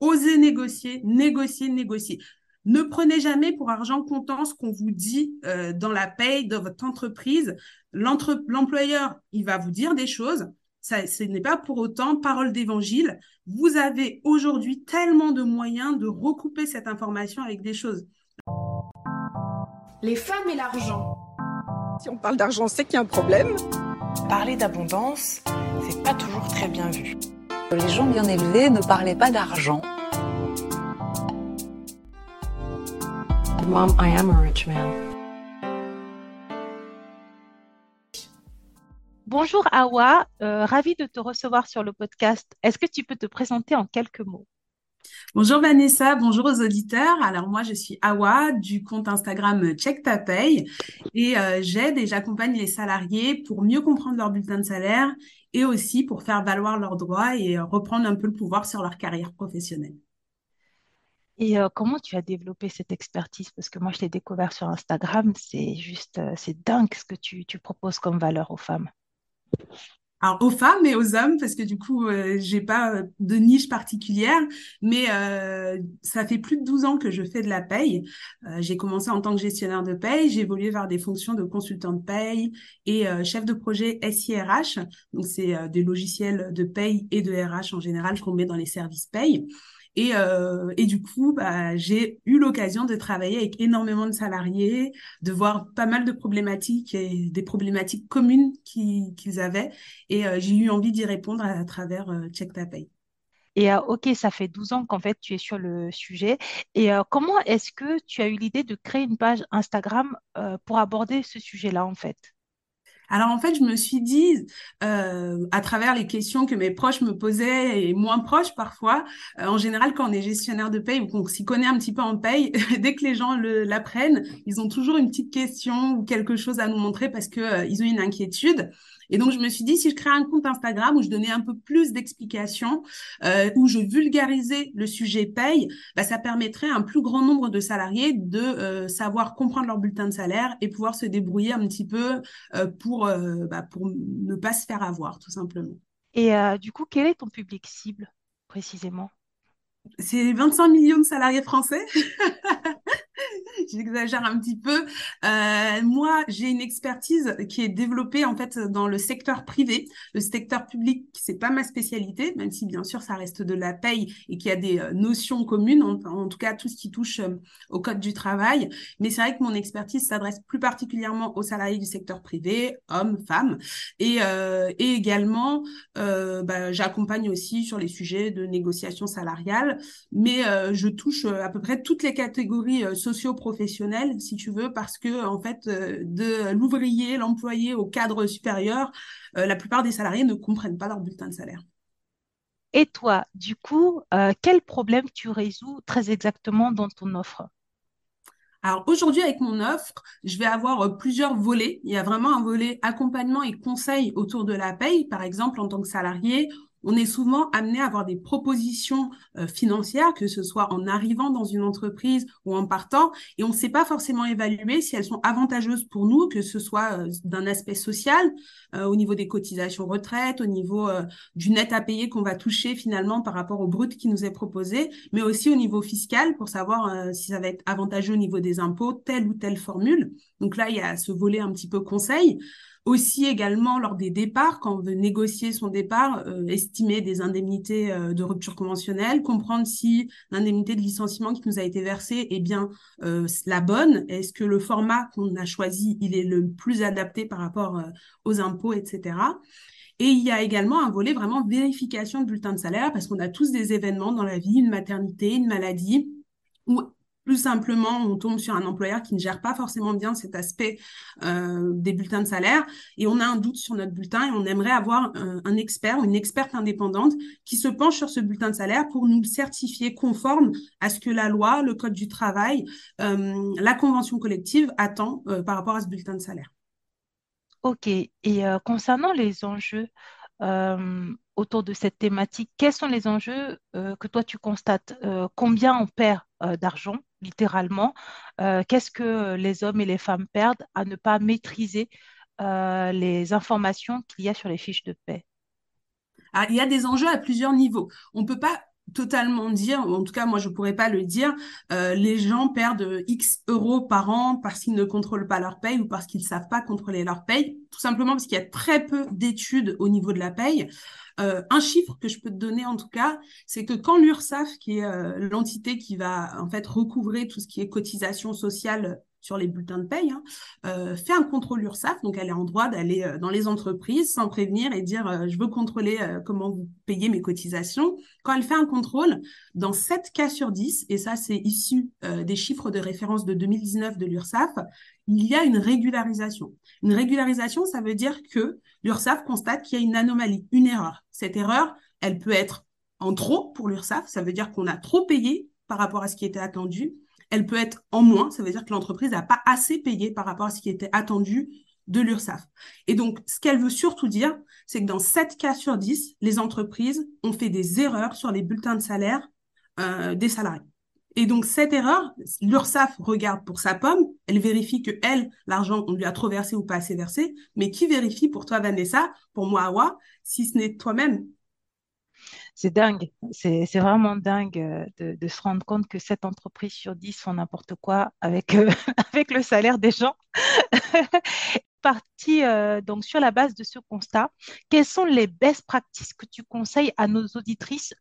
osez négocier, négocier, négocier. Ne prenez jamais pour argent comptant ce qu'on vous dit euh, dans la paye de votre entreprise. L'employeur, il va vous dire des choses. Ça, ce n'est pas pour autant parole d'évangile. Vous avez aujourd'hui tellement de moyens de recouper cette information avec des choses. Les femmes et l'argent. Si on parle d'argent, c'est qu'il y a un problème. Parler d'abondance, c'est pas toujours très bien vu. Les gens bien élevés ne parlaient pas d'argent. Mom, I am a rich man. Bonjour Awa, euh, ravie de te recevoir sur le podcast. Est-ce que tu peux te présenter en quelques mots? Bonjour Vanessa, bonjour aux auditeurs. Alors moi je suis Awa du compte Instagram Check Ta Paye et euh, j'aide et j'accompagne les salariés pour mieux comprendre leur bulletin de salaire et aussi pour faire valoir leurs droits et euh, reprendre un peu le pouvoir sur leur carrière professionnelle. Et euh, comment tu as développé cette expertise? Parce que moi, je l'ai découvert sur Instagram, c'est juste, euh, c'est dingue ce que tu, tu proposes comme valeur aux femmes. Alors aux femmes et aux hommes, parce que du coup, euh, j'ai pas euh, de niche particulière, mais euh, ça fait plus de 12 ans que je fais de la paye. Euh, j'ai commencé en tant que gestionnaire de paye, j'ai évolué vers des fonctions de consultant de paye et euh, chef de projet SIRH. Donc c'est euh, des logiciels de paye et de RH en général qu'on met dans les services paye. Et, euh, et du coup, bah, j'ai eu l'occasion de travailler avec énormément de salariés, de voir pas mal de problématiques et des problématiques communes qu'ils avaient. Et euh, j'ai eu envie d'y répondre à, travers euh, Check Ta Paye. Et euh, ok, ça fait 12 ans qu'en fait tu es sur le sujet. Et comment est-ce que tu as eu l'idée de créer une page Instagram pour aborder ce sujet-là en fait? Alors en fait, je me suis dit, euh, à travers les questions que mes proches me posaient et moins proches parfois, euh, en général quand on est gestionnaire de paye ou qu'on s'y connaît un petit peu en paye, dès que les gens l'apprennent, ils ont toujours une petite question ou quelque chose à nous montrer parce que euh, ils ont une inquiétude. Et donc je me suis dit, si je crée un compte Instagram où je donnais un peu plus d'explications, euh, où je vulgarisais le sujet paye, bah, ça permettrait à un plus grand nombre de salariés de euh, savoir comprendre leur bulletin de salaire et pouvoir se débrouiller un petit peu euh, pour, euh, bah, pour ne pas se faire avoir, tout simplement. Et euh, du coup, quel est ton public cible précisément? C'est 25 millions de salariés français. J'exagère un petit peu. Euh, moi, j'ai une expertise qui est développée en fait dans le secteur privé. Le secteur public, c'est pas ma spécialité, même si bien sûr ça reste de la paye et qu'il y a des euh, notions communes, en, tout cas tout ce qui touche euh, au code du travail. Mais c'est vrai que mon expertise s'adresse plus particulièrement aux salariés du secteur privé, hommes, femmes, et, et également bah, j'accompagne aussi sur les sujets de négociation salariale, mais je touche à peu près toutes les catégories euh, socio-professionnelles, si tu veux, parce que en fait, euh, de l'ouvrier, l'employé au cadre supérieur, euh, la plupart des salariés ne comprennent pas leur bulletin de salaire. Et toi, du coup, euh, quel problème tu résous très exactement dans ton offre? Alors aujourd'hui, avec mon offre, je vais avoir plusieurs volets. Il y a vraiment un volet accompagnement et conseil autour de la paye. Par exemple, en tant que salarié, on est souvent amené à avoir des propositions euh, financières, que ce soit en arrivant dans une entreprise ou en partant, et on ne sait pas forcément évaluer si elles sont avantageuses pour nous, que ce soit euh, d'un aspect social, euh, au niveau des cotisations retraite, au niveau du net à payer qu'on va toucher finalement par rapport au brut qui nous est proposé, mais aussi au niveau fiscal pour savoir si ça va être avantageux au niveau des impôts, telle ou telle formule. Donc là, il y a ce volet un petit peu conseil. Aussi également lors des départs, quand on veut négocier son départ, euh, estimer des indemnités euh, de rupture conventionnelle, comprendre si l'indemnité de licenciement qui nous a été versée est bien euh, la bonne, est-ce que le format qu'on a choisi, il est le plus adapté par rapport euh, aux impôts, etc. Et il y a également un volet vraiment vérification de bulletin de salaire, parce qu'on a tous des événements dans la vie, une maternité, une maladie, ou plus simplement, on tombe sur un employeur qui ne gère pas forcément bien cet aspect euh, des bulletins de salaire et on a un doute sur notre bulletin et on aimerait avoir un, un expert ou une experte indépendante qui se penche sur ce bulletin de salaire pour nous certifier conforme à ce que la loi, le code du travail, euh, la convention collective attend euh, par rapport à ce bulletin de salaire. Ok. Et euh, concernant les enjeux euh, autour de cette thématique, quels sont les enjeux euh, que toi tu constates? Euh, combien on perd euh, d'argent, littéralement? Qu'est-ce que les hommes et les femmes perdent à ne pas maîtriser les informations qu'il y a sur les fiches de paie? Ah, il y a des enjeux à plusieurs niveaux. On peut pas totalement dire, ou en tout cas moi je pourrais pas le dire, euh, les gens perdent X euros par an parce qu'ils ne contrôlent pas leur paye ou parce qu'ils savent pas contrôler leur paye, tout simplement parce qu'il y a très peu d'études au niveau de la paye. Euh, un chiffre que je peux te donner en tout cas, c'est que quand l'URSSAF, qui est euh, l'entité qui va en fait recouvrer tout ce qui est cotisation sociale sur les bulletins de paye, hein, euh, fait un contrôle URSAF. Donc, elle est en droit d'aller euh, dans les entreprises sans prévenir et dire euh, je veux contrôler comment vous payez mes cotisations. Quand elle fait un contrôle, dans 7 cas sur 10, et ça c'est issu des chiffres de référence de 2019 de l'URSSAF, il y a une régularisation. Une régularisation, ça veut dire que l'URSSAF constate qu'il y a une anomalie, une erreur. Cette erreur, elle peut être en trop pour l'URSSAF, ça veut dire qu'on a trop payé par rapport à ce qui était attendu, elle peut être en moins, ça veut dire que l'entreprise n'a pas assez payé par rapport à ce qui était attendu de l'URSSAF. Et donc, ce qu'elle veut surtout dire, c'est que dans 7 cas sur 10, les entreprises ont fait des erreurs sur les bulletins de salaire euh, des salariés. Et donc, cette erreur, l'URSSAF regarde pour sa pomme, elle vérifie que elle, l'argent, on lui a trop versé ou pas assez versé, mais qui vérifie pour toi, Vanessa, pour moi, Awa, si ce n'est toi-même c'est dingue, c'est vraiment dingue euh, de, se rendre compte que cette entreprise sur 10 font n'importe quoi avec, euh, avec le salaire des gens. Parti euh, donc sur la base de ce constat, quelles sont les best practices que tu conseilles à nos auditrices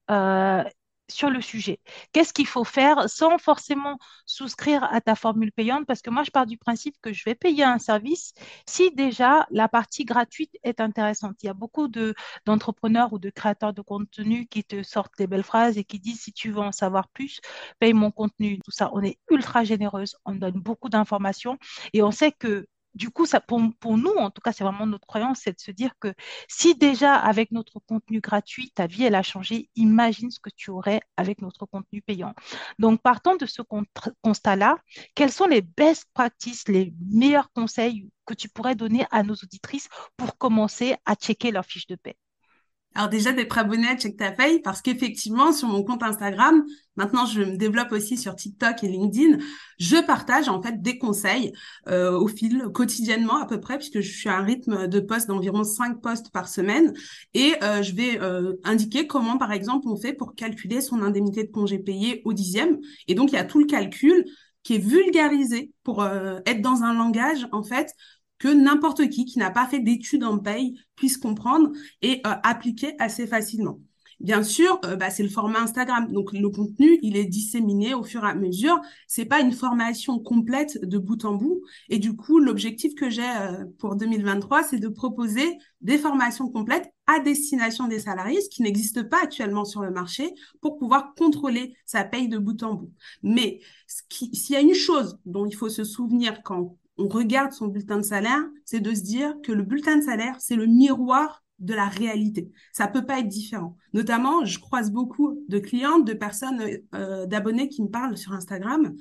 sur le sujet. Qu'est-ce qu'il faut faire sans forcément souscrire à ta formule payante? Parce que moi, je pars du principe que je vais payer un service si déjà la partie gratuite est intéressante. Il y a beaucoup de, d'entrepreneurs ou de créateurs de contenu qui te sortent des belles phrases et qui disent si tu veux en savoir plus, paye mon contenu. Tout ça, on est ultra généreuse, on donne beaucoup d'informations et on sait que du coup, ça, pour, nous, en tout cas, c'est vraiment notre croyance, c'est de se dire que si déjà avec notre contenu gratuit, ta vie, elle a changé, imagine ce que tu aurais avec notre contenu payant. Donc, partant de ce constat-là, quels sont les best practices, les meilleurs conseils que tu pourrais donner à nos auditrices pour commencer à checker leur fiche de paie? Alors déjà d'être abonné à Check Ta parce qu'effectivement sur mon compte Instagram, maintenant je me développe aussi sur TikTok et LinkedIn, je partage en fait des conseils euh, au fil quotidiennement à peu près puisque je suis à un rythme de poste d'environ 5 postes par semaine. Et euh, je vais euh, indiquer comment par exemple on fait pour calculer son indemnité de congé payé au dixième. Et donc il y a tout le calcul qui est vulgarisé pour être dans un langage en fait que n'importe qui qui n'a pas fait d'études en paye puisse comprendre et euh, appliquer assez facilement. Bien sûr, euh, bah, c'est le format Instagram. Donc le contenu, il est disséminé au fur et à mesure. C'est pas une formation complète de bout en bout. Et du coup, l'objectif que j'ai euh, pour 2023, c'est de proposer des formations complètes à destination des salariés, ce qui n'existe pas actuellement sur le marché, pour pouvoir contrôler sa paye de bout en bout. Mais s'il y a une chose dont il faut se souvenir quand on regarde son bulletin de salaire, c'est de se dire que le bulletin de salaire, c'est le miroir de la réalité. Ça peut pas être différent. Notamment, je croise beaucoup de clientes, de personnes, euh, d'abonnés qui me parlent sur Instagram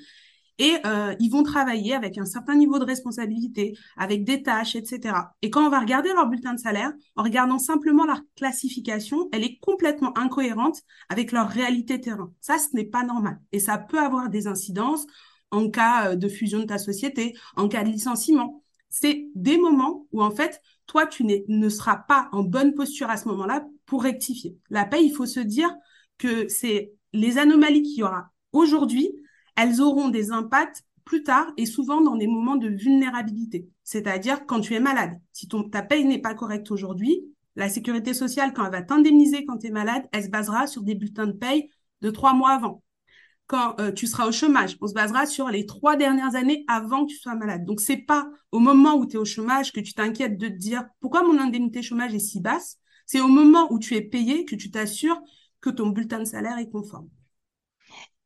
et euh, ils vont travailler avec un certain niveau de responsabilité, avec des tâches, etc. Et quand on va regarder leur bulletin de salaire, en regardant simplement leur classification, elle est complètement incohérente avec leur réalité terrain. Ça, ce n'est pas normal. Et ça peut avoir des incidences en cas euh, de fusion de ta société, en cas de licenciement. C'est des moments où, en fait, toi, tu ne seras pas en bonne posture à ce moment-là pour rectifier. La paix, il faut se dire que c'est les anomalies qu'il y aura aujourd'hui, elles auront des impacts plus tard et souvent dans des moments de vulnérabilité. C'est-à-dire quand tu es malade. Si ta paye n'est pas correcte aujourd'hui, la sécurité sociale, quand elle va t'indemniser quand tu es malade, elle se basera sur des bulletins de paye de trois mois avant quand euh, tu seras au chômage. On se basera sur les trois dernières années avant que tu sois malade. Donc, c'est pas au moment où tu es au chômage que tu t'inquiètes de te dire pourquoi mon indemnité chômage est si basse? C'est au moment où tu es payé que tu t'assures que ton bulletin de salaire est conforme.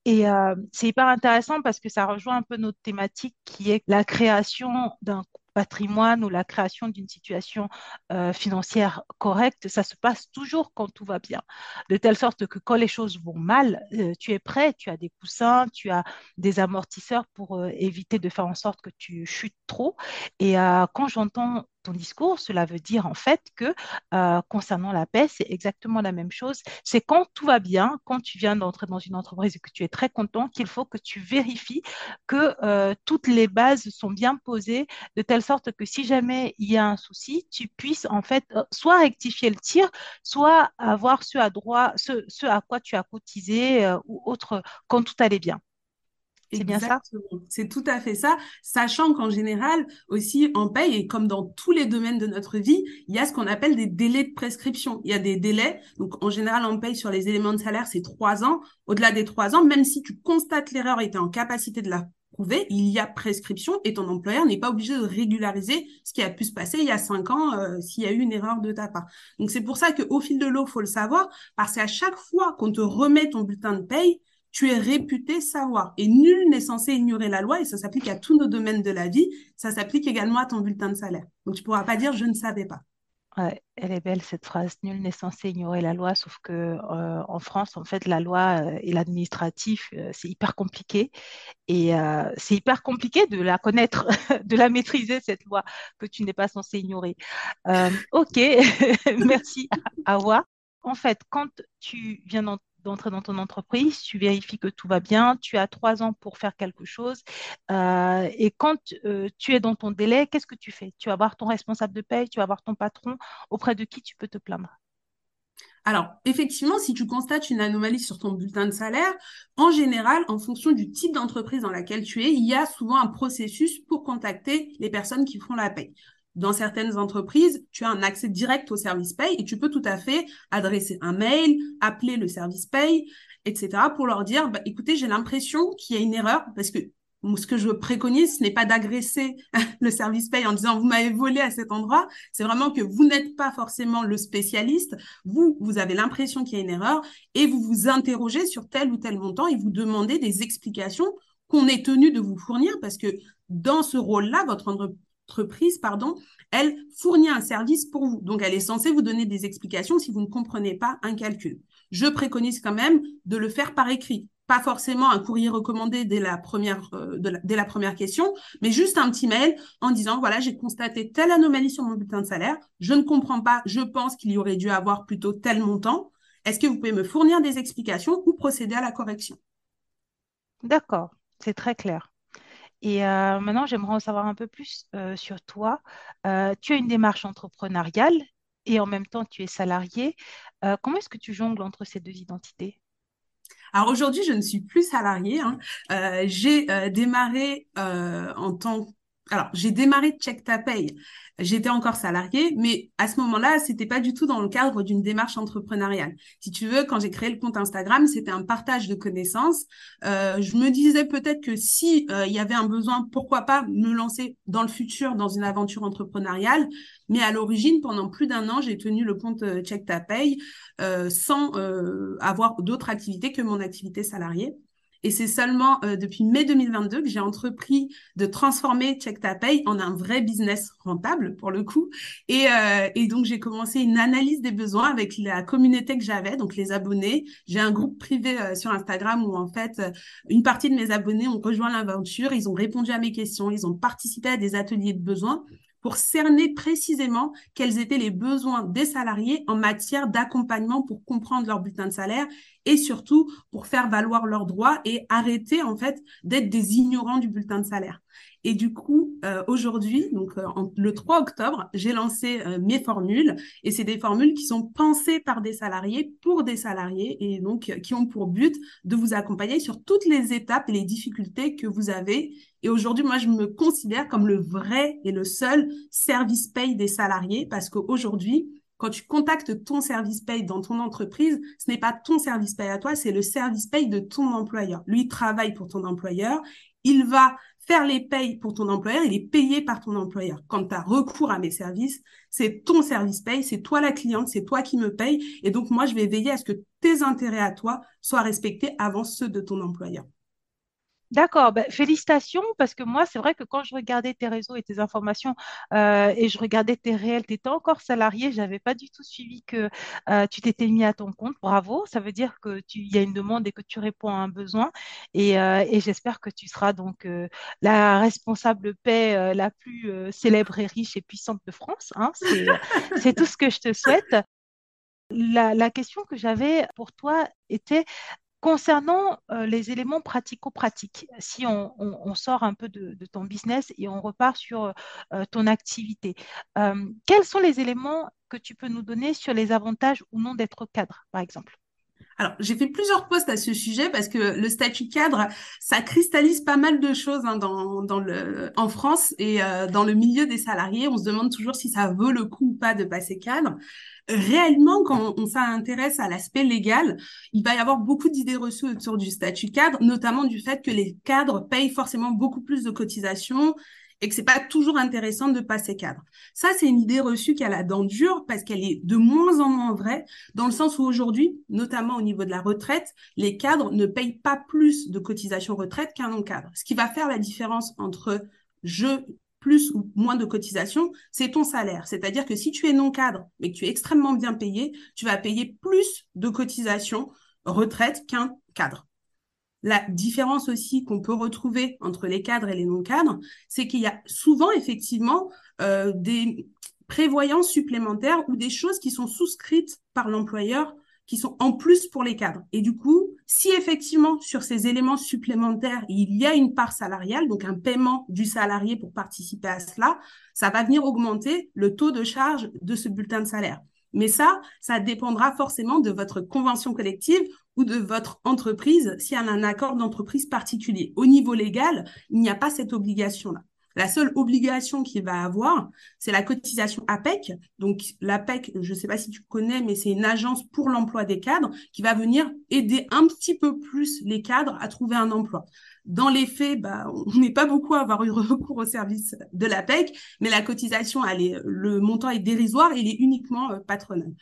Et euh, c'est hyper intéressant parce que ça rejoint un peu notre thématique qui est la création d'un patrimoine ou la création d'une situation euh, financière correcte, ça se passe toujours quand tout va bien. De telle sorte que quand les choses vont mal, euh, tu es prêt, tu as des coussins, tu as des amortisseurs pour euh, éviter de faire en sorte que tu chutes trop. Et quand j'entends ton discours, cela veut dire en fait que euh, concernant la paix, c'est exactement la même chose. C'est quand tout va bien, quand tu viens d'entrer dans une entreprise et que tu es très content, qu'il faut que tu vérifies que euh, toutes les bases sont bien posées de telle sorte que si jamais il y a un souci, tu puisses en fait euh, soit rectifier le tir, soit avoir ce à ce à quoi tu as cotisé ou autre quand tout allait bien. C'est bien ça? C'est tout à fait ça, sachant qu'en général, aussi en paye, et comme dans tous les domaines de notre vie, il y a ce qu'on appelle des délais de prescription. Il y a des délais, donc en général, en paye sur les éléments de salaire, c'est trois ans. Au-delà des trois ans, même si tu constates l'erreur et tu es en capacité de la prouver, il y a prescription et ton employeur n'est pas obligé de régulariser ce qui a pu se passer il y a cinq ans euh, s'il y a eu une erreur de ta part. Donc c'est pour ça qu'au fil de l'eau, faut le savoir, parce qu'à chaque fois qu'on te remet ton bulletin de paye, tu es réputé savoir. Et nul n'est censé ignorer la loi, et ça s'applique à tous nos domaines de la vie. Ça s'applique également à ton bulletin de salaire. Donc, tu pourras pas dire je ne savais pas. Elle est belle cette phrase. Nul n'est censé ignorer la loi, sauf que euh, en France, en fait, la loi euh, et l'administratif, euh, c'est hyper compliqué. Et c'est hyper compliqué de la connaître, de la maîtriser, cette loi que tu n'es pas censé ignorer. ok, merci voir. En fait, quand tu viens d'entrer dans ton entreprise, tu vérifies que tout va bien, tu as trois ans pour faire quelque chose. Euh, et quand euh, tu es dans ton délai, qu'est-ce que tu fais? Tu vas voir ton responsable de paye, tu vas voir ton patron, auprès de qui tu peux te plaindre? Alors, effectivement, si tu constates une anomalie sur ton bulletin de salaire, en général, en fonction du type d'entreprise dans laquelle tu es, il y a souvent un processus pour contacter les personnes qui font la paye dans certaines entreprises, tu as un accès direct au service paye et tu peux tout à fait adresser un mail, appeler le service paye, etc. pour leur dire, bah, écoutez, j'ai l'impression qu'il y a une erreur parce que ce que je préconise, ce n'est pas d'agresser le service paye en disant vous m'avez volé à cet endroit. C'est vraiment que vous n'êtes pas forcément le spécialiste. Vous, vous avez l'impression qu'il y a une erreur et vous vous interrogez sur tel ou tel montant et vous demandez des explications qu'on est tenu de vous fournir parce que dans ce rôle-là, votre entreprise, pardon, elle fournit un service pour vous. Donc, elle est censée vous donner des explications si vous ne comprenez pas un calcul. Je préconise quand même de le faire par écrit. Pas forcément un courrier recommandé dès la première, euh, dès la première question, mais juste un petit mail en disant, voilà, j'ai constaté telle anomalie sur mon bulletin de salaire. Je ne comprends pas. Je pense qu'il y aurait dû avoir plutôt tel montant. Est-ce que vous pouvez me fournir des explications ou procéder à la correction? D'accord, c'est très clair. Et euh, maintenant, j'aimerais en savoir un peu plus euh, sur toi. Euh, tu as une démarche entrepreneuriale et en même temps, tu es salarié. comment est-ce que tu jongles entre ces deux identités? Alors aujourd'hui, je ne suis plus salariée. Hein. j'ai démarré en tant alors j'ai démarré Check ta paye. J'étais encore salariée, mais à ce moment-là, c'était pas du tout dans le cadre d'une démarche entrepreneuriale. Si tu veux, quand j'ai créé le compte Instagram, c'était un partage de connaissances. Euh, je me disais peut-être que si euh, il y avait un besoin, pourquoi pas me lancer dans le futur dans une aventure entrepreneuriale. Mais à l'origine, pendant plus d'un an, j'ai tenu le compte euh, Check ta paye sans avoir d'autres activités que mon activité salariée. Et c'est seulement euh, depuis mai 2022 que j'ai entrepris de transformer Check Ta Pay en un vrai business rentable pour le coup. Et, euh, et donc j'ai commencé une analyse des besoins avec la communauté que j'avais, donc les abonnés. J'ai un groupe privé euh, sur Instagram où en fait une partie de mes abonnés ont rejoint l'aventure, ils ont répondu à mes questions, ils ont participé à des ateliers de besoins pour cerner précisément quels étaient les besoins des salariés en matière d'accompagnement pour comprendre leur bulletin de salaire et surtout pour faire valoir leurs droits et arrêter en fait d'être des ignorants du bulletin de salaire. Et du coup, euh, aujourd'hui, donc euh, le 3 octobre, j'ai lancé euh, mes formules et c'est des formules qui sont pensées par des salariés pour des salariés et donc qui ont pour but de vous accompagner sur toutes les étapes et les difficultés que vous avez. Et aujourd'hui, moi, je me considère comme le vrai et le seul service paye des salariés parce qu'aujourd'hui, quand tu contactes ton service paye dans ton entreprise, ce n'est pas ton service paye à toi, c'est le service paye de ton employeur. Lui travaille pour ton employeur, il va faire les payes pour ton employeur, il est payé par ton employeur. Quand tu as recours à mes services, c'est ton service paye, c'est toi la cliente, c'est toi qui me paye. Et donc, moi, je vais veiller à ce que tes intérêts à toi soient respectés avant ceux de ton employeur. D'accord, ben, félicitations parce que moi, c'est vrai que quand je regardais tes réseaux et tes informations euh, et je regardais tes réels, tu étais encore salarié, j'avais pas du tout suivi que euh, tu t'étais mis à ton compte. Bravo, ça veut dire que tu, il y a une demande et que tu réponds à un besoin et, euh, j'espère que tu seras donc la responsable paix la plus célèbre et riche et puissante de France. Hein. C'est, tout ce que je te souhaite. La question que j'avais pour toi était Concernant euh, les éléments pratico-pratiques, si on, sort un peu de, ton business et on repart sur euh, ton activité, euh, quels sont les éléments que tu peux nous donner sur les avantages ou non d'être cadre, par exemple? Alors, j'ai fait plusieurs posts à ce sujet parce que le statut cadre, ça cristallise pas mal de choses hein, dans, dans le, en France et euh, dans le milieu des salariés. On se demande toujours si ça vaut le coup ou pas de passer cadre. Réellement, quand on s'intéresse à l'aspect légal, il va y avoir beaucoup d'idées reçues autour du statut cadre, notamment du fait que les cadres payent forcément beaucoup plus de cotisations et que c'est pas toujours intéressant de passer cadre. Ça, c'est une idée reçue qui a la dent dure parce qu'elle est de moins en moins vraie dans le sens où aujourd'hui, notamment au niveau de la retraite, les cadres ne payent pas plus de cotisations retraite qu'un non-cadre. Ce qui va faire la différence entre je plus ou moins de cotisations, c'est ton salaire. C'est-à-dire que si tu es non-cadre, mais que tu es extrêmement bien payé, tu vas payer plus de cotisations retraite qu'un cadre. La différence aussi qu'on peut retrouver entre les cadres et les non-cadres, c'est qu'il y a souvent effectivement euh, des prévoyances supplémentaires ou des choses qui sont souscrites par l'employeur qui sont en plus pour les cadres. Et du coup, si effectivement sur ces éléments supplémentaires, il y a une part salariale, donc un paiement du salarié pour participer à cela, ça va venir augmenter le taux de charge de ce bulletin de salaire. Mais ça, ça dépendra forcément de votre convention collective ou de votre entreprise s'il y a un accord d'entreprise particulier. Au niveau légal, il n'y a pas cette obligation-là. La seule obligation qu'il va avoir, c'est la cotisation APEC. Donc, l'APEC, je ne sais pas si tu connais, mais c'est une agence pour l'emploi des cadres qui va venir aider un petit peu plus les cadres à trouver un emploi. Dans les faits, bah, on n'est pas beaucoup à avoir eu recours au service de l'APEC, mais la cotisation, le montant est dérisoire, il est uniquement euh, patronal.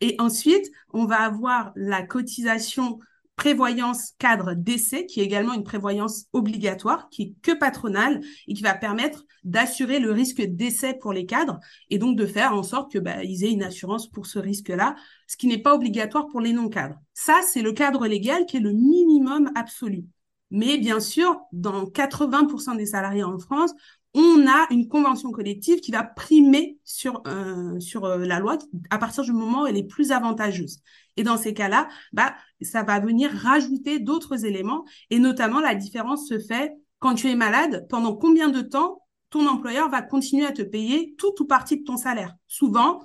Et ensuite, on va avoir la cotisation prévoyance cadre d'essai, qui est également une prévoyance obligatoire, qui est que patronale et qui va permettre d'assurer le risque d'essai pour les cadres et donc de faire en sorte que bah, ils aient une assurance pour ce risque-là, ce qui n'est pas obligatoire pour les non-cadres. Ça, c'est le cadre légal qui est le minimum absolu. Mais bien sûr, dans 80% des salariés en France, on a une convention collective qui va primer sur, euh, sur euh, la loi à partir du moment où elle est plus avantageuse. Et dans ces cas-là, bah, ça va venir rajouter d'autres éléments et notamment la différence se fait quand tu es malade, pendant combien de temps ton employeur va continuer à te payer tout ou partie de ton salaire? Souvent,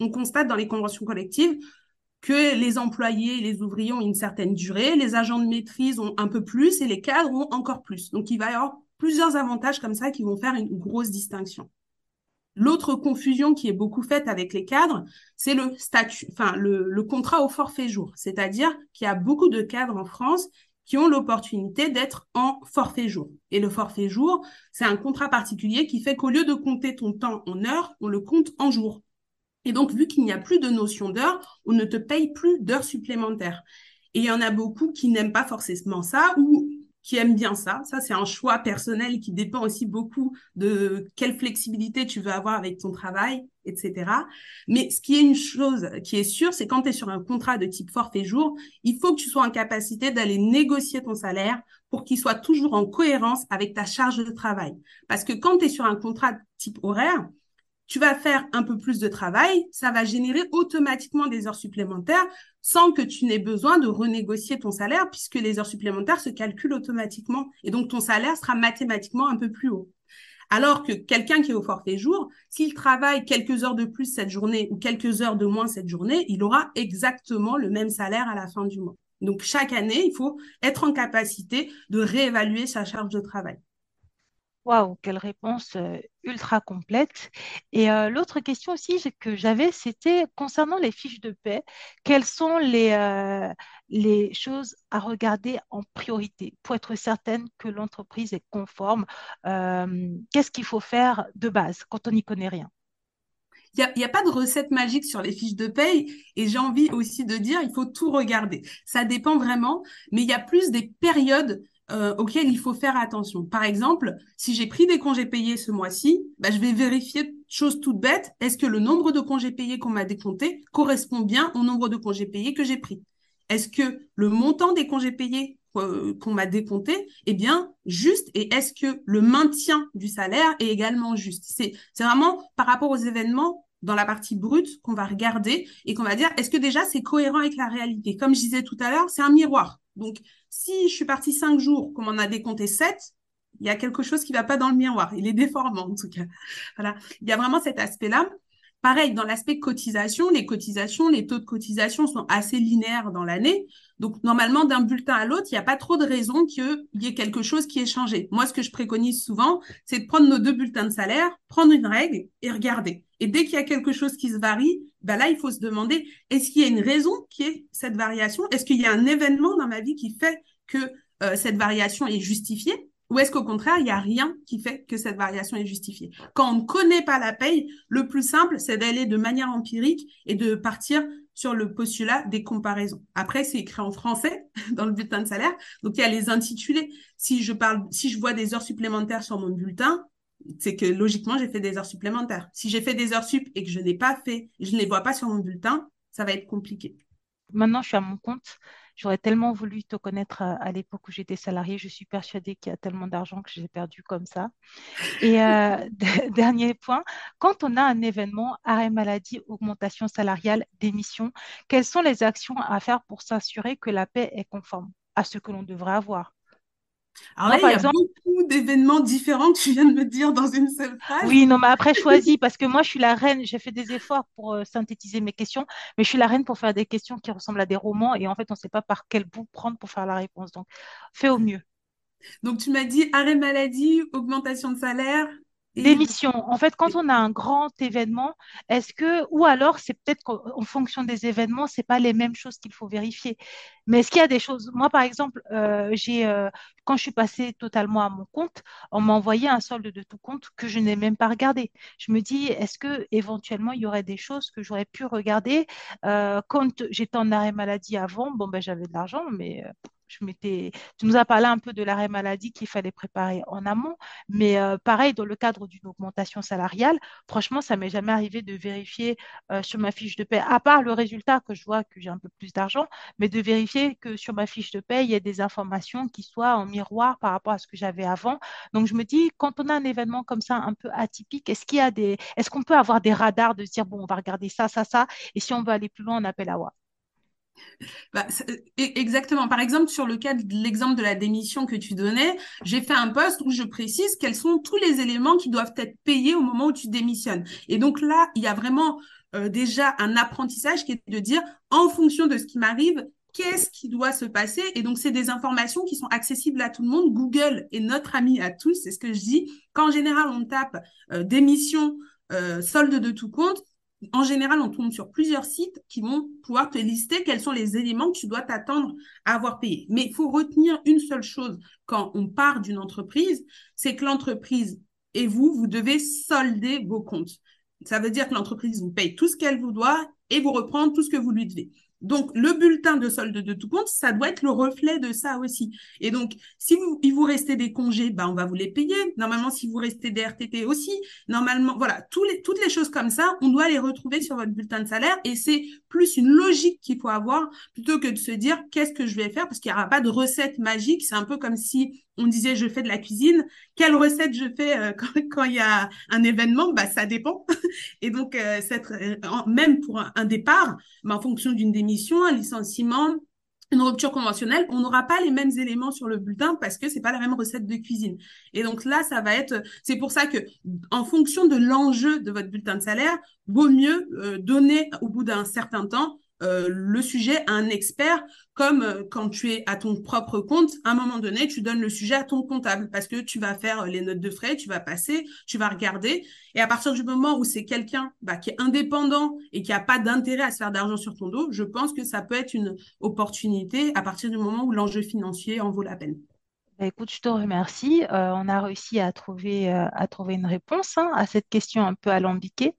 on constate dans les conventions collectives que les employés et les ouvriers ont une certaine durée, les agents de maîtrise ont un peu plus et les cadres ont encore plus. Donc, il va y avoir plusieurs avantages comme ça qui vont faire une grosse distinction. L'autre confusion qui est beaucoup faite avec les cadres, c'est le statut, enfin le, le, contrat au forfait jour. C'est-à-dire qu'il y a beaucoup de cadres en France qui ont l'opportunité d'être en forfait jour. Et le forfait jour, c'est un contrat particulier qui fait qu'au lieu de compter ton temps en heures, on le compte en jours. Et donc, vu qu'il n'y a plus de notion d'heure, on ne te paye plus d'heures supplémentaires. Et il y en a beaucoup qui n'aiment pas forcément ça ou qui aiment bien ça. Ça, c'est un choix personnel qui dépend aussi beaucoup de quelle flexibilité tu veux avoir avec ton travail, etc. Mais ce qui est une chose qui est sûre, c'est quand tu es sur un contrat de type forfait jour, il faut que tu sois en capacité d'aller négocier ton salaire pour qu'il soit toujours en cohérence avec ta charge de travail. Parce que quand tu es sur un contrat de type horaire, tu vas faire un peu plus de travail, ça va générer automatiquement des heures supplémentaires sans que tu n'aies besoin de renégocier ton salaire puisque les heures supplémentaires se calculent automatiquement et donc ton salaire sera mathématiquement un peu plus haut. Alors que quelqu'un qui est au forfait jour, s'il travaille quelques heures de plus cette journée ou quelques heures de moins cette journée, il aura exactement le même salaire à la fin du mois. Donc chaque année, il faut être en capacité de réévaluer sa charge de travail. Waouh, quelle réponse euh, ultra complète. Et euh, l'autre question aussi que j'avais, c'était concernant les fiches de paie, quelles sont les, euh, les choses à regarder en priorité pour être certaine que l'entreprise est conforme? Qu'est-ce qu'il faut faire de base quand on n'y connaît rien? Il n'y a, a, pas de recette magique sur les fiches de paye et j'ai envie aussi de dire il faut tout regarder. Ça dépend vraiment, mais il y a plus des périodes euh, il faut faire attention. Par exemple, si j'ai pris des congés payés ce mois-ci, bah, je vais vérifier, chose toute bête, est-ce que le nombre de congés payés qu'on m'a décompté correspond bien au nombre de congés payés que j'ai pris? Est-ce que le montant des congés payés euh, qu'on m'a décompté est bien juste et est-ce que le maintien du salaire est également juste? C'est vraiment par rapport aux événements dans la partie brute qu'on va regarder et qu'on va dire est-ce que déjà c'est cohérent avec la réalité? Comme je disais tout à l'heure, c'est un miroir. Donc, si je suis partie cinq jours, qu'on m'en a décompté sept, il y a quelque chose qui va pas dans le miroir. Il est déformant, en tout cas. Voilà. Il y a vraiment cet aspect-là. Pareil, dans l'aspect cotisation, les cotisations, les taux de cotisation sont assez linéaires dans l'année. Donc, normalement, d'un bulletin à l'autre, il n'y a pas trop de raison qu'il y ait quelque chose qui ait changé. Moi, ce que je préconise souvent, c'est de prendre nos deux bulletins de salaire, prendre une règle et regarder. Et dès qu'il y a quelque chose qui se varie, ben là, il faut se demander, est-ce qu'il y a une raison qui est cette variation? Est-ce qu'il y a un événement dans ma vie qui fait que euh, cette variation est justifiée? Ou est-ce qu'au contraire, il n'y a rien qui fait que cette variation est justifiée? Quand on ne connaît pas la paye, le plus simple, c'est d'aller de manière empirique et de partir sur le postulat des comparaisons. Après, c'est écrit en français dans le bulletin de salaire, donc il y a les intitulés. Si je parle, si je vois des heures supplémentaires sur mon bulletin, c'est que logiquement, j'ai fait des heures supplémentaires. Si j'ai fait des heures sup et que je n'ai pas fait, je ne les vois pas sur mon bulletin, ça va être compliqué. Maintenant, je suis à mon compte. J'aurais tellement voulu te connaître à, l'époque où j'étais salariée. Je suis persuadée qu'il y a tellement d'argent que j'ai perdu comme ça. Et euh, dernier point, quand on a un événement, arrêt maladie, augmentation salariale, démission, quelles sont les actions à faire pour s'assurer que la paix est conforme à ce que l'on devrait avoir? Alors là, il y a beaucoup d'événements différents que tu viens de me dire dans une seule phrase. Oui, non, mais après, choisis, parce que moi, je suis la reine. J'ai fait des efforts pour euh, synthétiser mes questions, mais je suis la reine pour faire des questions qui ressemblent à des romans, et en fait, on ne sait pas par quel bout prendre pour faire la réponse. Donc, fais au mieux. Donc, tu m'as dit arrêt maladie, augmentation de salaire, L'émission. En fait, quand on a un grand événement, est-ce que, ou alors c'est peut-être qu'en fonction des événements, c'est pas les mêmes choses qu'il faut vérifier. Mais est-ce qu'il y a des choses? Moi, par exemple, euh, j'ai euh, quand je suis passée totalement à mon compte, on m'a envoyé un solde de tout compte que je n'ai même pas regardé. Je me dis, est-ce que éventuellement il y aurait des choses que j'aurais pu regarder? Euh, quand j'étais en arrêt maladie avant Bon, ben j'avais de l'argent, mais tu nous as parlé un peu de l'arrêt maladie qu'il fallait préparer en amont, mais euh, pareil, dans le cadre d'une augmentation salariale, franchement, ça m'est jamais arrivé de vérifier euh, sur ma fiche de paie, à part le résultat que je vois que j'ai un peu plus d'argent, mais de vérifier que sur ma fiche de paie, il y a des informations qui soient en miroir par rapport à ce que j'avais avant. Donc, je me dis, quand on a un événement comme ça un peu atypique, est-ce qu'il y a des, est-ce qu'on peut avoir des radars de dire, bon, on va regarder ça, ça, ça, et si on veut aller plus loin, on appelle à WA. Bah, e, exactement. Par exemple, sur le cas de l'exemple de la démission que tu donnais, j'ai fait un poste où je précise quels sont tous les éléments qui doivent être payés au moment où tu démissionnes. Et donc là, il y a vraiment euh, déjà un apprentissage qui est de dire, en fonction de ce qui m'arrive, qu'est-ce qui doit se passer? Et donc, c'est des informations qui sont accessibles à tout le monde. Google est notre ami à tous, c'est ce que je dis. Quand en général, on tape euh, démission, euh, solde de tout compte, en général, on tombe sur plusieurs sites qui vont pouvoir te lister quels sont les éléments que tu dois t'attendre à avoir payé. Mais il faut retenir une seule chose quand on part d'une entreprise, c'est que l'entreprise et vous, vous devez solder vos comptes. Ça veut dire que l'entreprise vous paye tout ce qu'elle vous doit et vous reprend tout ce que vous lui devez. Donc, le bulletin de solde de tout compte, ça doit être le reflet de ça aussi. Et donc, si vous, il vous restez des congés, bah, on va vous les payer. Normalement, si vous restez des RTT aussi, normalement, voilà, les, toutes les choses comme ça, on doit les retrouver sur votre bulletin de salaire. Et c'est plus une logique qu'il faut avoir plutôt que de se dire qu'est-ce que je vais faire? Parce qu'il n'y aura pas de recette magique. C'est un peu comme si on disait je fais de la cuisine, quelle recette je fais euh, quand, il y a un événement, bah ça dépend. Et donc euh, euh même pour un, départ, bah, en fonction d'une démission, un licenciement, une rupture conventionnelle, on n'aura pas les mêmes éléments sur le bulletin parce que c'est pas la même recette de cuisine. Et donc là, ça va être, c'est pour ça que en fonction de l'enjeu de votre bulletin de salaire, vaut mieux euh, donner au bout d'un certain temps euh, le sujet à un expert, comme euh, quand tu es à ton propre compte, à un moment donné, tu donnes le sujet à ton comptable parce que tu vas faire les notes de frais, tu vas passer, tu vas regarder. Et à partir du moment où c'est quelqu'un bah, qui est indépendant et qui n'a pas d'intérêt à se faire d'argent sur ton dos, je pense que ça peut être une opportunité à partir du moment où l'enjeu financier en vaut la peine. Bah, écoute, je te remercie. Euh, on a réussi à trouver, euh, une réponse hein, à cette question un peu alambiquée.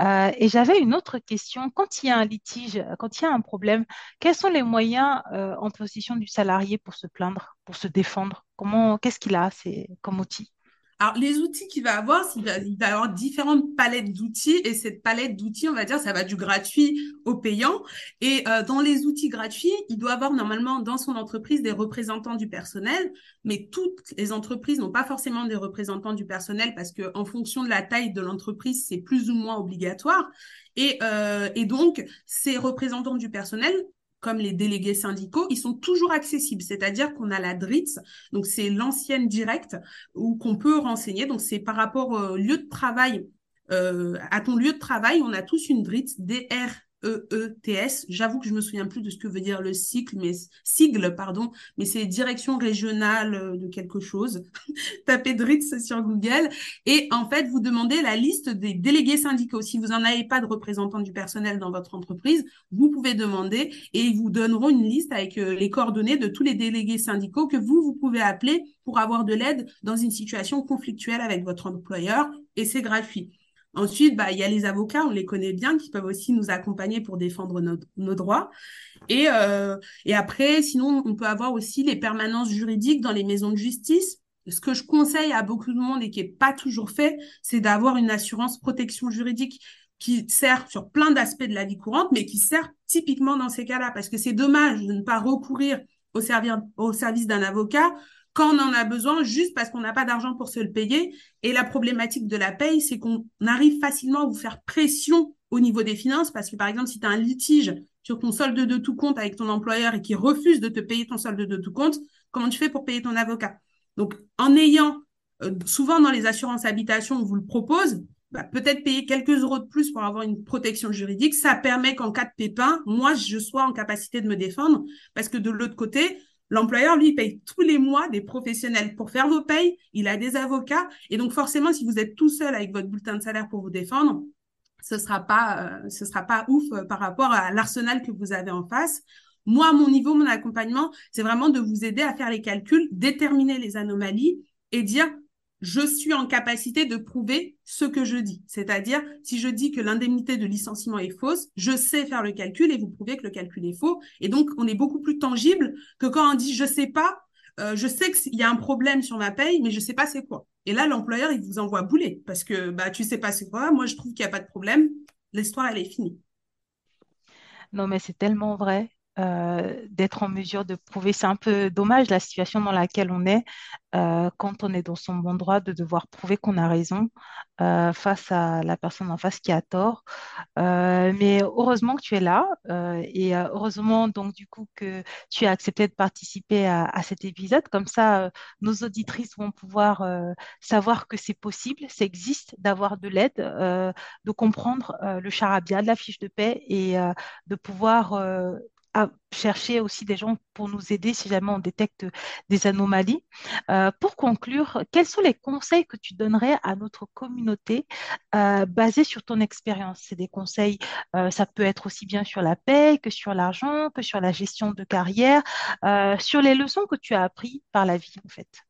Euh, et j'avais une autre question. Quand il y a un litige, quand il y a un problème, quels sont les moyens en possession du salarié pour se plaindre, pour se défendre? Comment, qu'est-ce qu'il a comme outil? Alors, les outils qu'il va avoir, il va, il va avoir différentes palettes d'outils et cette palette d'outils, on va dire, ça va du gratuit au payant. Et euh, dans les outils gratuits, il doit avoir normalement dans son entreprise des représentants du personnel, mais toutes les entreprises n'ont pas forcément des représentants du personnel parce que en fonction de la taille de l'entreprise, c'est plus ou moins obligatoire. Et, euh, et donc, ces représentants du personnel comme les délégués syndicaux, ils sont toujours accessibles. C'est-à-dire qu'on a la DRITS, donc c'est l'ancienne directe, où qu'on peut renseigner. Donc c'est par rapport au lieu de travail, euh, à ton lieu de travail, on a tous une DRITS, DR EETS. J'avoue que je me souviens plus de ce que veut dire le cycle, mais sigle, pardon, mais c'est direction régionale euh, de quelque chose. Tapez DRITS sur Google et en fait, vous demandez la liste des délégués syndicaux. Si vous n'en avez pas de représentants du personnel dans votre entreprise, vous pouvez demander et ils vous donneront une liste avec euh, les coordonnées de tous les délégués syndicaux que vous, vous pouvez appeler pour avoir de l'aide dans une situation conflictuelle avec votre employeur et c'est gratuit. Ensuite, bah, il y a les avocats, on les connaît bien, qui peuvent aussi nous accompagner pour défendre nos, droits. Et, euh, et après, sinon, on peut avoir aussi les permanences juridiques dans les maisons de justice. Ce que je conseille à beaucoup de monde et qui est pas toujours fait, c'est d'avoir une assurance protection juridique qui sert sur plein d'aspects de la vie courante, mais qui sert typiquement dans ces cas-là, parce que c'est dommage de ne pas recourir au, au service d'un avocat quand on en a besoin, juste parce qu'on n'a pas d'argent pour se le payer. Et la problématique de la paye, c'est qu'on arrive facilement à vous faire pression au niveau des finances, parce que par exemple, si tu as un litige sur ton solde de tout compte avec ton employeur et qui refuse de te payer ton solde de tout compte, comment tu fais pour payer ton avocat? Donc, en ayant, euh, souvent dans les assurances habitation, on vous le propose, bah, peut-être payer quelques euros de plus pour avoir une protection juridique, ça permet qu'en cas de pépin, moi, je sois en capacité de me défendre, parce que de l'autre côté, L'employeur, lui, paye tous les mois des professionnels pour faire vos payes. Il a des avocats. Et donc, forcément, si vous êtes tout seul avec votre bulletin de salaire pour vous défendre, ce sera pas, euh, ce sera pas ouf euh, par rapport à l'arsenal que vous avez en face. Moi, mon niveau, mon accompagnement, c'est vraiment de vous aider à faire les calculs, déterminer les anomalies et dire je suis en capacité de prouver ce que je dis. C'est-à-dire, si je dis que l'indemnité de licenciement est fausse, je sais faire le calcul et vous prouvez que le calcul est faux. Et donc, on est beaucoup plus tangible que quand on dit je sais pas, euh, je sais qu'il y a un problème sur ma paye, mais je sais pas c'est quoi. Et là, l'employeur, il vous envoie bouler parce que bah tu sais pas c'est quoi. Moi, je trouve qu'il n'y a pas de problème. L'histoire, elle est finie. Non, mais c'est tellement vrai. Euh, d'être en mesure de prouver. C'est un peu dommage la situation dans laquelle on est euh, quand on est dans son bon droit de devoir prouver qu'on a raison euh, face à la personne en face qui a tort. mais heureusement que tu es là et heureusement donc du coup que tu as accepté de participer à, à cet épisode. Comme ça, nos auditrices vont pouvoir savoir que c'est possible, ça existe d'avoir de l'aide, de comprendre le charabia de la fiche de paix et de pouvoir à chercher aussi des gens pour nous aider si jamais on détecte des anomalies. Euh, pour conclure, quels sont les conseils que tu donnerais à notre communauté euh, basés sur ton expérience? C'est des conseils, euh, ça peut être aussi bien sur la paix que sur l'argent, que sur la gestion de carrière, sur les leçons que tu as apprises par la vie en fait.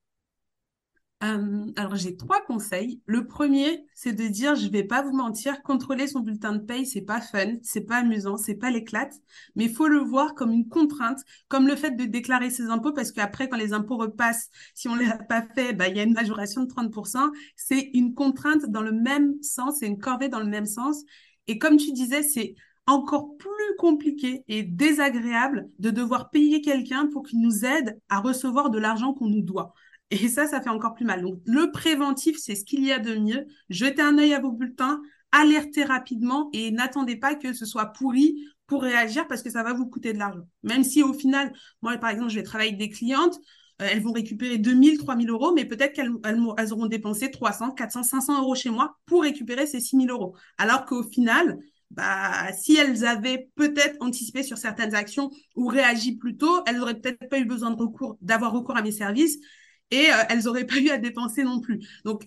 Euh, alors j'ai trois conseils. Le premier, c'est de dire, je vais pas vous mentir, contrôler son bulletin de paye, c'est pas fun, c'est pas amusant, c'est pas l'éclate, mais faut le voir comme une contrainte, comme le fait de déclarer ses impôts, parce qu'après, quand les impôts repassent, si on les a pas fait, bah, il y a une majoration de 30%. C'est une contrainte dans le même sens, c'est une corvée dans le même sens. Et comme tu disais, c'est encore plus compliqué et désagréable de devoir payer quelqu'un pour qu'il nous aide à recevoir de l'argent qu'on nous doit. Et ça, ça fait encore plus mal. Donc, le préventif, c'est ce qu'il y a de mieux. Jetez un œil à vos bulletins, alertez rapidement et n'attendez pas que ce soit pourri pour réagir parce que ça va vous coûter de l'argent. Même si au final, moi, par exemple, je vais travailler avec des clientes, euh, elles vont récupérer 2000, 3000 euros, mais peut-être qu'elles elles, auront dépensé 300, 400, 500 euros chez moi pour récupérer ces 6000 euros. Alors qu'au final, bah, si elles avaient peut-être anticipé sur certaines actions ou réagi plus tôt, elles n'auraient peut-être pas eu besoin d'avoir recours à mes services et euh, elles n'auraient pas eu à dépenser non plus. Donc,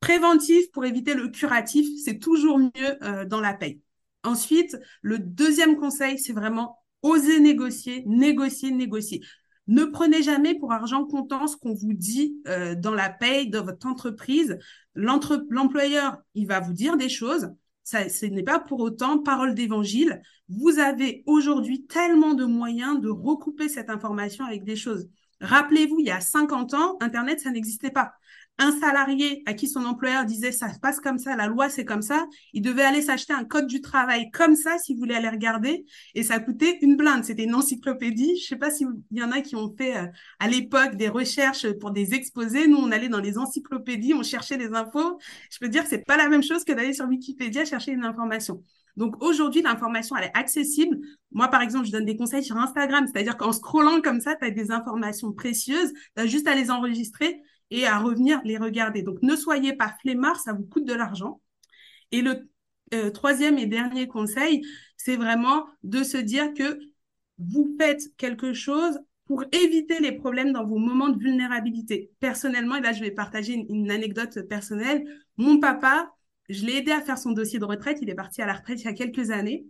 préventif pour éviter le curatif, c'est toujours mieux euh, dans la paye. Ensuite, le deuxième conseil, c'est vraiment oser négocier, négocier, négocier. Ne prenez jamais pour argent comptant ce qu'on vous dit euh, dans la paye de votre entreprise. L'employeur, il va vous dire des choses. Ce n'est pas pour autant parole d'évangile. Vous avez aujourd'hui tellement de moyens de recouper cette information avec des choses. Rappelez-vous, il y a 50 ans, Internet, ça n'existait pas un salarié à qui son employeur disait ça se passe comme ça, la loi c'est comme ça, il devait aller s'acheter un code du travail comme ça s'il voulait aller regarder et ça coûtait une blinde. C'était une encyclopédie. Je sais pas s'il y en a qui ont fait euh, à l'époque des recherches pour des exposés. Nous, on allait dans les encyclopédies, on cherchait les infos. Je peux dire que c'est pas la même chose que d'aller sur Wikipédia chercher une information. Donc aujourd'hui, l'information, elle est accessible. Moi, par exemple, je donne des conseils sur Instagram, c'est-à-dire qu'en scrollant comme ça, tu as des informations précieuses, tu as juste à les enregistrer et à revenir les regarder. Donc, ne soyez pas flemmard, ça vous coûte de l'argent. Et le euh, troisième et dernier conseil, c'est vraiment de se dire que vous faites quelque chose pour éviter les problèmes dans vos moments de vulnérabilité. Personnellement, et là, je vais partager une, une anecdote personnelle. Mon papa, je l'ai aidé à faire son dossier de retraite. Il est parti à la retraite il y a quelques années.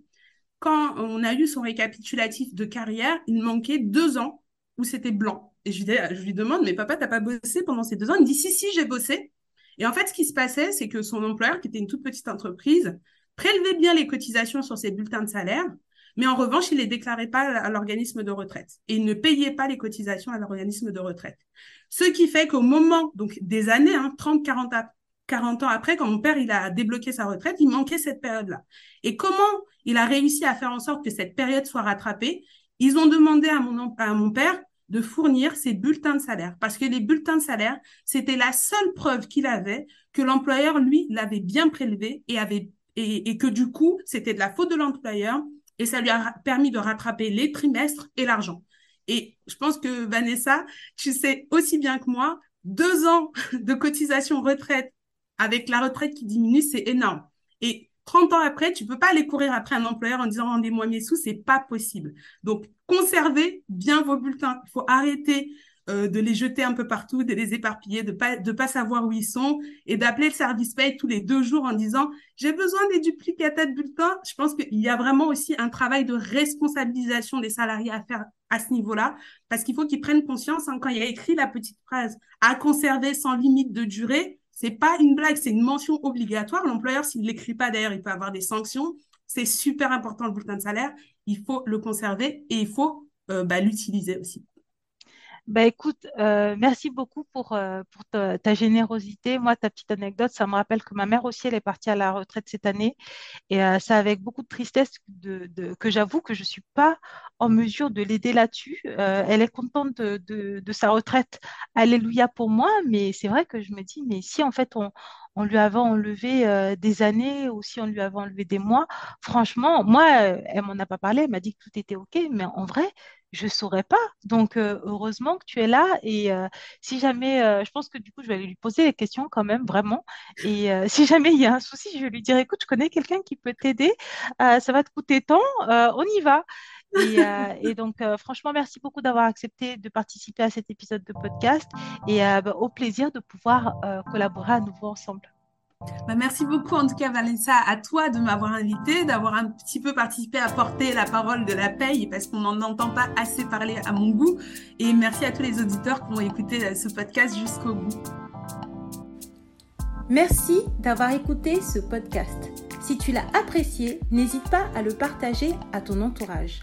Quand on a eu son récapitulatif de carrière, il manquait deux ans où c'était blanc. Et je lui, demande, mais papa, t'as pas bossé pendant ces deux ans? Il me dit, si, si, j'ai bossé. Et en fait, ce qui se passait, c'est que son employeur, qui était une toute petite entreprise, prélevait bien les cotisations sur ses bulletins de salaire, mais en revanche, il les déclarait pas à l'organisme de retraite. Et il ne payait pas les cotisations à l'organisme de retraite. Ce qui fait qu'au moment, donc des années, hein, 30, 40, 40 ans après, quand mon père a débloqué sa retraite, il manquait cette période-là. Et comment il a réussi à faire en sorte que cette période soit rattrapée? Ils ont demandé à mon, père de fournir ses bulletins de salaire. Parce que les bulletins de salaire, c'était la seule preuve qu'il avait que l'employeur, lui, l'avait bien prélevé et, et, que du coup, c'était de la faute de l'employeur et ça lui a permis de rattraper les trimestres et l'argent. Et je pense que Vanessa, tu sais aussi bien que moi, deux ans de cotisation retraite avec la retraite qui diminue, c'est énorme. Et 30 ans après, tu peux pas aller courir après un employeur en disant rendez-moi mes sous, c'est pas possible. Donc, conservez bien vos bulletins. Il faut arrêter euh, de les jeter un peu partout, de les éparpiller, de pas de pas savoir où ils sont et d'appeler le service paye tous les deux jours en disant j'ai besoin des duplicata de bulletins. Je pense qu'il y a vraiment aussi un travail de responsabilisation des salariés à faire à ce niveau-là parce qu'il faut qu'ils prennent conscience hein, quand il y a écrit la petite phrase à conserver sans limite de durée c'est pas une blague, c'est une mention obligatoire. L'employeur, s'il ne l'écrit pas d'ailleurs, il peut avoir des sanctions. C'est super important le bulletin de salaire. Il faut le conserver et il faut euh, bah, l'utiliser aussi. Bah écoute, euh, merci beaucoup pour, euh, pour ta, générosité. Moi, ta petite anecdote, ça me rappelle que ma mère aussi, elle est partie à la retraite cette année. Et euh, c'est avec beaucoup de tristesse de, de- que j'avoue que je ne suis pas en mesure de l'aider là-dessus. elle est contente de, de sa retraite. Alléluia pour moi. Mais c'est vrai que je me dis, mais si en fait on, on lui avait enlevé des années ou si on lui avait enlevé des mois, franchement, moi, elle m'en a pas parlé. Elle m'a dit que tout était OK. Mais en vrai, je saurais pas. Donc, euh, heureusement que tu es là. Et euh, si jamais, euh, je pense que du coup, je vais aller lui poser les questions quand même, vraiment. Et si jamais il y a un souci, je vais lui dire, écoute, je connais quelqu'un qui peut t'aider. ça va te coûter tant. on y va. Et, et donc, franchement, merci beaucoup d'avoir accepté de participer à cet épisode de podcast et bah, au plaisir de pouvoir collaborer à nouveau ensemble. Bah, merci beaucoup en tout cas Vanessa à toi de m'avoir invité, d'avoir un petit peu participé à porter la parole de la paye parce qu'on n'en entend pas assez parler à mon goût. Et merci à tous les auditeurs qui ont écouté euh, ce podcast jusqu'au bout. Merci d'avoir écouté ce podcast. Si tu l'as apprécié, n'hésite pas à le partager à ton entourage.